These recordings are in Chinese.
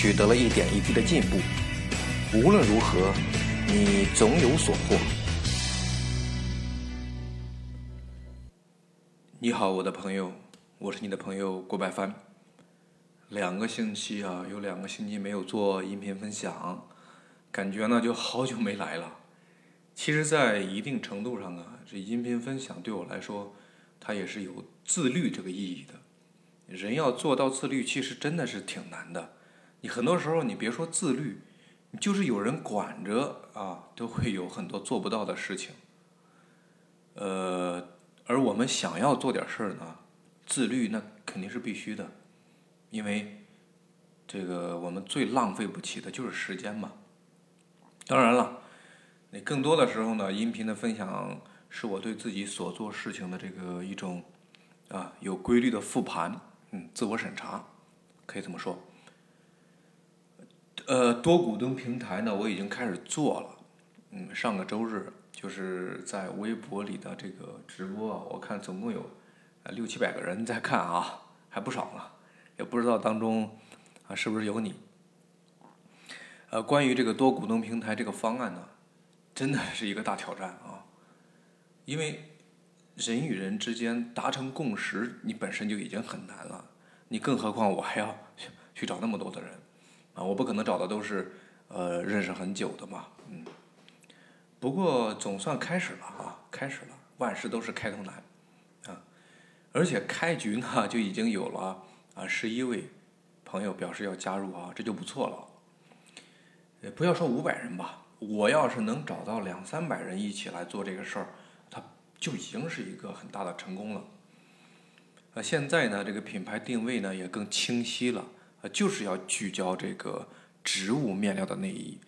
取得了一点一滴的进步，无论如何，你总有所获。你好，我的朋友，我是你的朋友郭百帆。两个星期啊，有两个星期没有做音频分享，感觉呢就好久没来了。其实，在一定程度上啊，这音频分享对我来说，它也是有自律这个意义的。人要做到自律，其实真的是挺难的。你很多时候，你别说自律，就是有人管着啊，都会有很多做不到的事情。呃，而我们想要做点事儿呢，自律那肯定是必须的，因为这个我们最浪费不起的就是时间嘛。当然了，那更多的时候呢，音频的分享是我对自己所做事情的这个一种啊有规律的复盘，嗯，自我审查，可以这么说。呃，多股东平台呢，我已经开始做了。嗯，上个周日就是在微博里的这个直播啊，我看总共有六七百个人在看啊，还不少呢。也不知道当中啊是不是有你。呃，关于这个多股东平台这个方案呢，真的是一个大挑战啊，因为人与人之间达成共识，你本身就已经很难了，你更何况我还要去去找那么多的人。啊，我不可能找的都是，呃，认识很久的嘛，嗯。不过总算开始了啊，开始了，万事都是开头难，啊，而且开局呢就已经有了啊十一位朋友表示要加入啊，这就不错了。呃，不要说五百人吧，我要是能找到两三百人一起来做这个事儿，它就已经是一个很大的成功了。呃，现在呢，这个品牌定位呢也更清晰了。呃，就是要聚焦这个植物面料的内衣，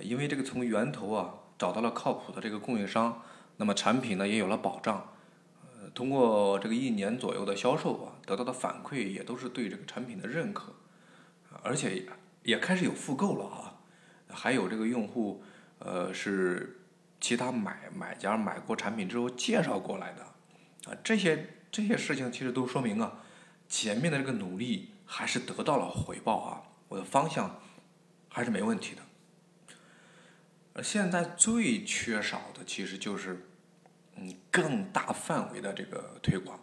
因为这个从源头啊找到了靠谱的这个供应商，那么产品呢也有了保障。呃，通过这个一年左右的销售啊，得到的反馈也都是对这个产品的认可，而且也开始有复购了啊，还有这个用户呃是其他买买家买过产品之后介绍过来的，啊，这些这些事情其实都说明啊前面的这个努力。还是得到了回报啊！我的方向还是没问题的。而现在最缺少的其实就是嗯更大范围的这个推广。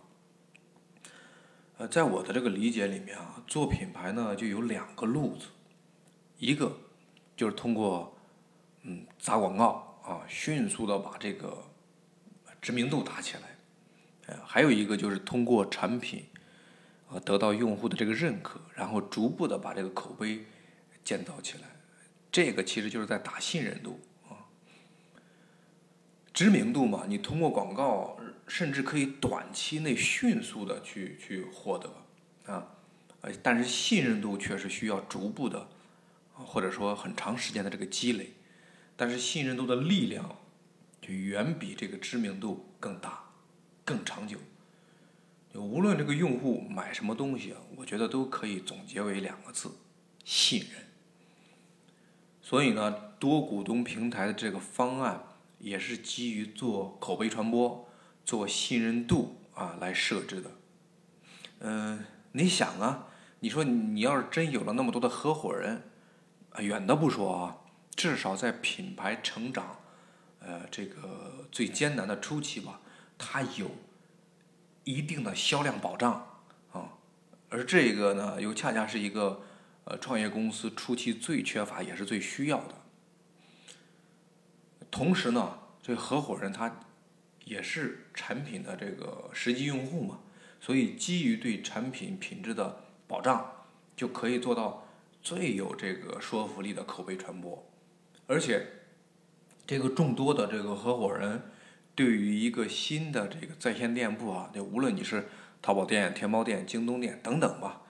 呃，在我的这个理解里面啊，做品牌呢就有两个路子，一个就是通过嗯砸广告啊，迅速的把这个知名度打起来。呃，还有一个就是通过产品。呃，得到用户的这个认可，然后逐步的把这个口碑建造起来，这个其实就是在打信任度啊，知名度嘛，你通过广告甚至可以短期内迅速的去去获得啊，呃，但是信任度却是需要逐步的，或者说很长时间的这个积累，但是信任度的力量就远比这个知名度更大，更长久。就无论这个用户买什么东西啊，我觉得都可以总结为两个字：信任。所以呢，多股东平台的这个方案也是基于做口碑传播、做信任度啊来设置的。嗯，你想啊，你说你要是真有了那么多的合伙人，远的不说啊，至少在品牌成长，呃，这个最艰难的初期吧，他有。一定的销量保障啊，而这个呢，又恰恰是一个呃创业公司初期最缺乏也是最需要的。同时呢，这合伙人他也是产品的这个实际用户嘛，所以基于对产品品质的保障，就可以做到最有这个说服力的口碑传播，而且这个众多的这个合伙人。对于一个新的这个在线店铺啊，就无论你是淘宝店、天猫店、京东店等等吧，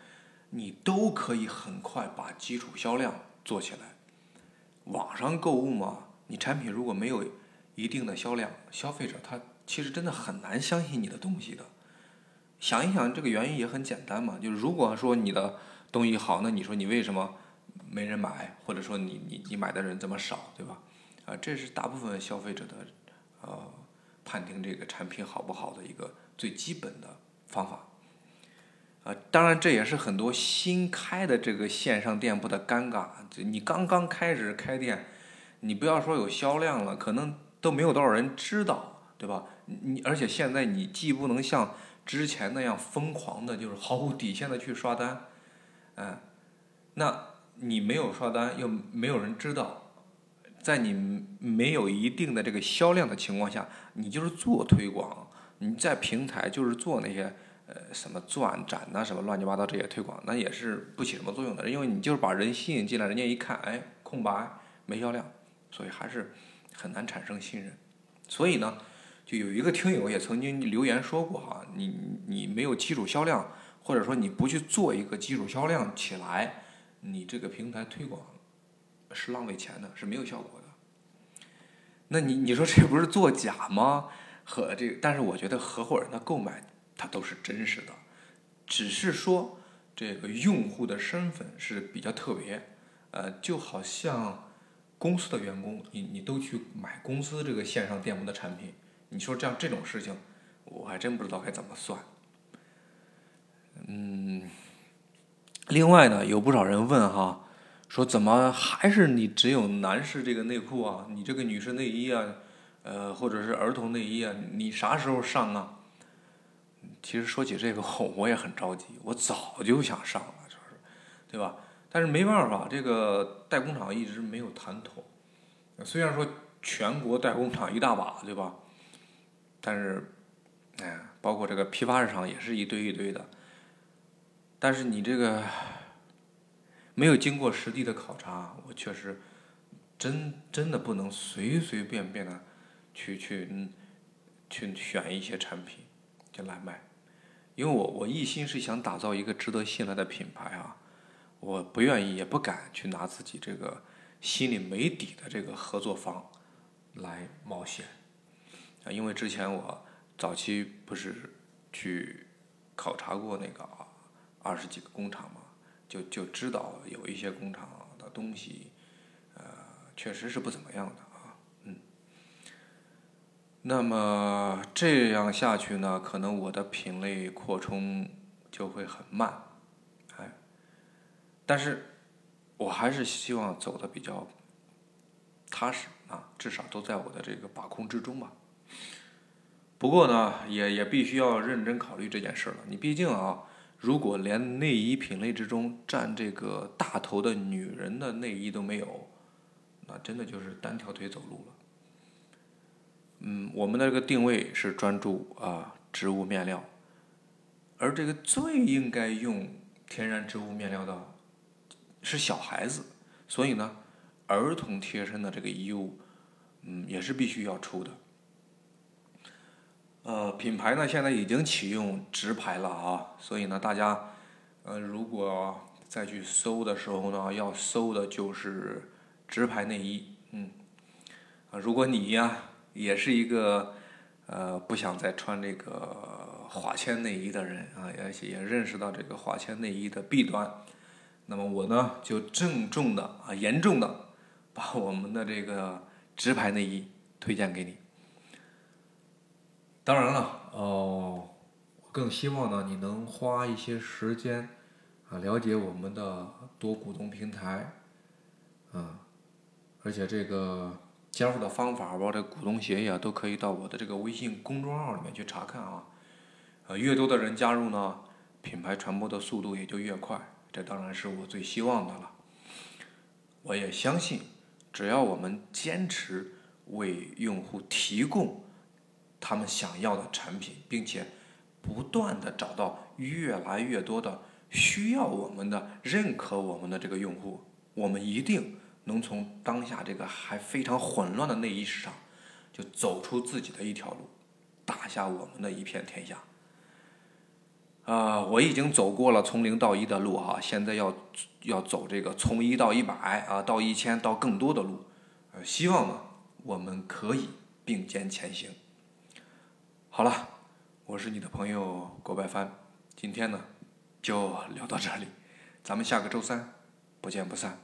你都可以很快把基础销量做起来。网上购物嘛，你产品如果没有一定的销量，消费者他其实真的很难相信你的东西的。想一想，这个原因也很简单嘛，就是如果说你的东西好，那你说你为什么没人买，或者说你你你买的人这么少，对吧？啊，这是大部分消费者的呃判定这个产品好不好的一个最基本的方法。啊，当然这也是很多新开的这个线上店铺的尴尬。就你刚刚开始开店，你不要说有销量了，可能都没有多少人知道，对吧？你而且现在你既不能像之前那样疯狂的，就是毫无底线的去刷单，嗯，那你没有刷单，又没有人知道，在你没有一定的这个销量的情况下，你就是做推广，你在平台就是做那些。呃，什么钻展呐，什么乱七八糟这些推广，那也是不起什么作用的，因为你就是把人吸引进来，人家一看，哎，空白，没销量，所以还是很难产生信任。所以呢，就有一个听友也曾经留言说过哈，你你没有基础销量，或者说你不去做一个基础销量起来，你这个平台推广是浪费钱的，是没有效果的。那你你说这不是作假吗？和这个，但是我觉得合伙人的购买。它都是真实的，只是说这个用户的身份是比较特别，呃，就好像公司的员工，你你都去买公司这个线上店铺的产品，你说这样这种事情，我还真不知道该怎么算。嗯，另外呢，有不少人问哈，说怎么还是你只有男士这个内裤啊，你这个女士内衣啊，呃，或者是儿童内衣啊，你啥时候上啊？其实说起这个，我也很着急，我早就想上了，就是，对吧？但是没办法，这个代工厂一直没有谈妥。虽然说全国代工厂一大把，对吧？但是，哎，包括这个批发市场也是一堆一堆的。但是你这个没有经过实地的考察，我确实真真的不能随随便便的去去去选一些产品就来卖。因为我我一心是想打造一个值得信赖的品牌啊，我不愿意也不敢去拿自己这个心里没底的这个合作方来冒险啊，因为之前我早期不是去考察过那个二十几个工厂嘛，就就知道有一些工厂的东西，呃，确实是不怎么样的啊。嗯。那么这样下去呢，可能我的品类扩充就会很慢，哎，但是我还是希望走的比较踏实啊，至少都在我的这个把控之中吧。不过呢，也也必须要认真考虑这件事了。你毕竟啊，如果连内衣品类之中占这个大头的女人的内衣都没有，那真的就是单条腿走路了。嗯，我们的这个定位是专注啊植物面料，而这个最应该用天然植物面料的是小孩子，所以呢，儿童贴身的这个衣物，嗯，也是必须要出的。呃，品牌呢现在已经启用直排了啊，所以呢，大家呃如果再去搜的时候呢，要搜的就是直排内衣，嗯，啊，如果你呀。也是一个呃不想再穿这个华纤内衣的人啊，而且也认识到这个华纤内衣的弊端。那么我呢就郑重的啊严重的把我们的这个直排内衣推荐给你。当然了，哦，更希望呢你能花一些时间啊了解我们的多股东平台啊，而且这个。加入的方法，包括这股东协议啊，都可以到我的这个微信公众号里面去查看啊。呃，越多的人加入呢，品牌传播的速度也就越快，这当然是我最希望的了。我也相信，只要我们坚持为用户提供他们想要的产品，并且不断的找到越来越多的需要我们的、认可我们的这个用户，我们一定。能从当下这个还非常混乱的内衣市场，就走出自己的一条路，打下我们的一片天下。啊，我已经走过了从零到一的路哈，现在要要走这个从一到一百啊，到一千到更多的路，呃，希望呢我们可以并肩前行。好了，我是你的朋友郭白帆，今天呢就聊到这里，咱们下个周三不见不散。